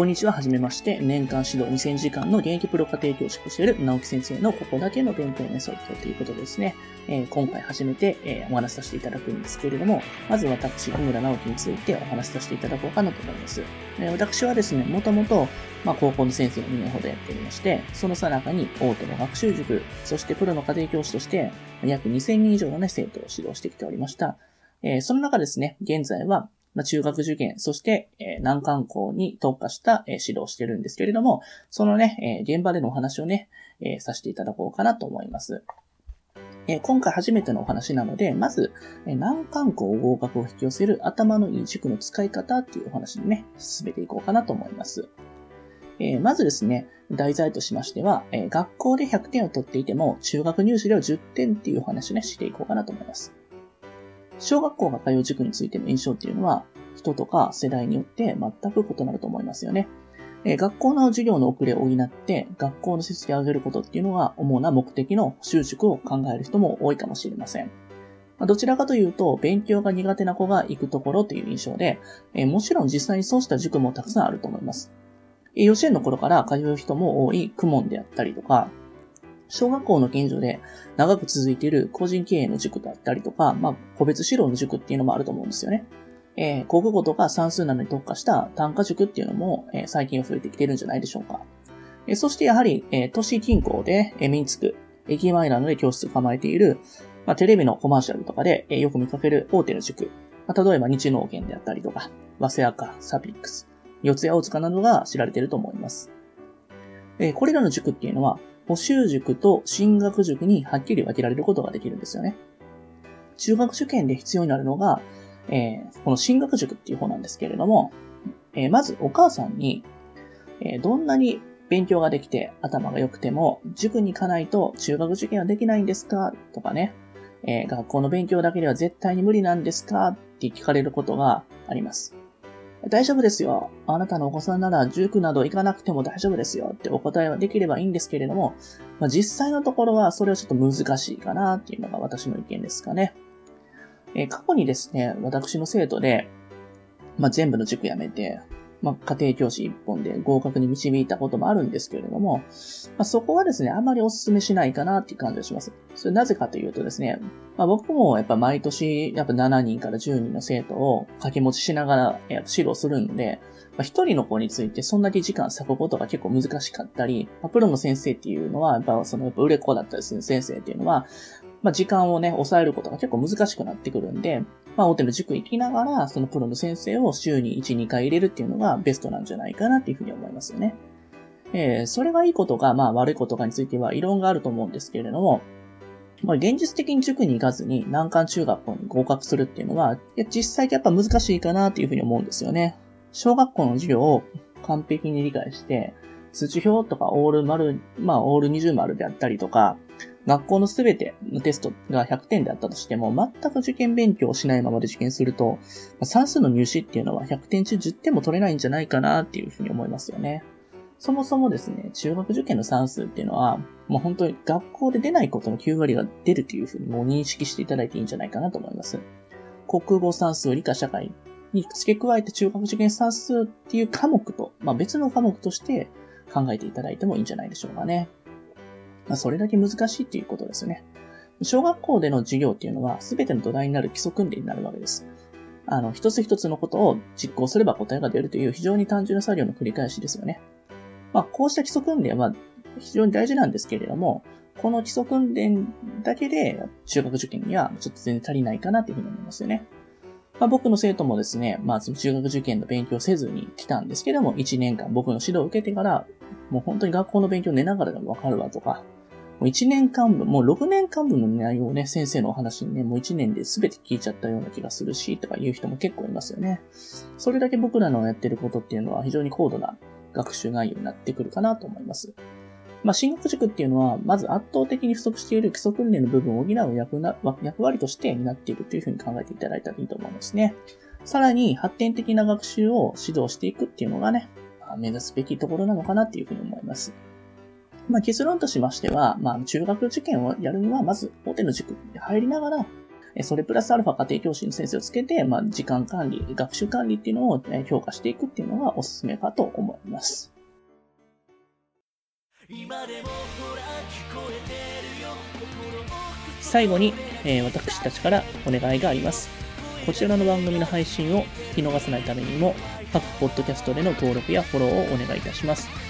こんにちは、はじめまして。年間指導2000時間の現役プロ家庭教師をしている直樹先生のここだけの勉強メソッドということですね。えー、今回初めて、えー、お話しさせていただくんですけれども、まず私、小村直樹についてお話しさせていただこうかなと思います。えー、私はですね、もともと、まあ、高校の先生を2年ほどやっておりまして、そのさなかに大手の学習塾、そしてプロの家庭教師として、約2000人以上のね、生徒を指導してきておりました。えー、その中ですね、現在は、まあ、中学受験、そして、えー、難関校に特化した、えー、指導をしてるんですけれども、そのね、えー、現場でのお話をね、えー、させていただこうかなと思います。えー、今回初めてのお話なので、まず、えー、難関校合格を引き寄せる頭のいい塾の使い方っていうお話にね、進めていこうかなと思います。えー、まずですね、題材としましては、えー、学校で100点を取っていても、中学入試では10点っていうお話をね、していこうかなと思います。小学校が通う塾についての印象っていうのは、人とか世代によって全く異なると思いますよね。え学校の授業の遅れを補って、学校の成績を上げることっていうのが主な目的の就職を考える人も多いかもしれません。どちらかというと、勉強が苦手な子が行くところという印象で、えもちろん実際にそうした塾もたくさんあると思います。幼稚園の頃から通う人も多い公文であったりとか、小学校の近所で長く続いている個人経営の塾だったりとか、まあ、個別指導の塾っていうのもあると思うんですよね。えー、国語とか算数などに特化した単価塾っていうのも、えー、最近は増えてきてるんじゃないでしょうか。えー、そしてやはり、えー、都市近郊で、えー、身につく、駅前などで教室を構えている、まあ、テレビのコマーシャルとかで、えー、よく見かける大手の塾。まあ、例えば日農研であったりとか、早稲赤、サピックス、四谷大塚などが知られていると思います。えー、これらの塾っていうのは、補習塾と進学塾にはっきり分けられることができるんですよね。中学受験で必要になるのが、えー、この進学塾っていう方なんですけれども、えー、まずお母さんに、えー、どんなに勉強ができて頭が良くても、塾に行かないと中学受験はできないんですか？とかね、え学校の勉強だけでは絶対に無理なんですか？って聞かれることがあります。大丈夫ですよ。あなたのお子さんなら塾など行かなくても大丈夫ですよってお答えはできればいいんですけれども、まあ、実際のところはそれはちょっと難しいかなっていうのが私の意見ですかね。えー、過去にですね、私の生徒で、まあ、全部の塾やめて、まあ、家庭教師一本で合格に導いたこともあるんですけれども、まあ、そこはですね、あまりお勧めしないかなっていう感じがします。それなぜかというとですね、まあ、僕もやっぱ毎年、やっぱ7人から10人の生徒を掛け持ちしながら指導するんで、まあ、一人の子についてそんだけ時間割くことが結構難しかったり、ま、プロの先生っていうのは、やっぱそのやっぱ売れっ子だったりする先生っていうのは、まあ、時間をね、抑えることが結構難しくなってくるんで、まあ、大手の塾行きながら、そのプロの先生を週に1、2回入れるっていうのがベストなんじゃないかなっていうふうに思いますよね。えー、それがいいことか、まあ悪いことかについては異論があると思うんですけれども、まあ、現実的に塾に行かずに難関中学校に合格するっていうのは、実際やっぱ難しいかなっていうふうに思うんですよね。小学校の授業を完璧に理解して、数値表とかオール丸、まあオール20丸であったりとか、学校のすべてのテストが100点であったとしても、全く受験勉強をしないままで受験すると、算数の入試っていうのは100点中10点も取れないんじゃないかなっていうふうに思いますよね。そもそもですね、中学受験の算数っていうのは、もう本当に学校で出ないことの9割が出るというふうにもう認識していただいていいんじゃないかなと思います。国語算数、理科社会に付け加えて中学受験算数っていう科目と、まあ別の科目として考えていただいてもいいんじゃないでしょうかね。まあ、それだけ難しいっていうことですよね。小学校での授業っていうのは、すべての土台になる基礎訓練になるわけです。あの、一つ一つのことを実行すれば答えが出るという非常に単純な作業の繰り返しですよね。まあ、こうした基礎訓練は非常に大事なんですけれども、この基礎訓練だけで中学受験にはちょっと全然足りないかなというふうに思いますよね。まあ、僕の生徒もですね、まあ、中学受験の勉強せずに来たんですけども、1年間僕の指導を受けてから、もう本当に学校の勉強寝ながらでもわかるわとか、もう1年間分、もう6年間分の内容をね、先生のお話にね、もう1年で全て聞いちゃったような気がするし、とか言う人も結構いますよね。それだけ僕らのやってることっていうのは非常に高度な学習内容になってくるかなと思います。まあ、進学塾っていうのは、まず圧倒的に不足している基礎訓練の部分を補う役な役割として担っているというふうに考えていただいたらいいと思いますね。さらに、発展的な学習を指導していくっていうのがね、目指すべきところなのかなっていうふうに思います。まあ、結論としましては、まあ、中学受験をやるには、まず、大手の塾に入りながら、それプラスアルファ家庭教師の先生をつけて、まあ、時間管理、学習管理っていうのを評価していくっていうのがおすすめかと思います。最後に、えー、私たちからお願いがあります。こちらの番組の配信を聞き逃さないためにも、各ポッドキャストでの登録やフォローをお願いいたします。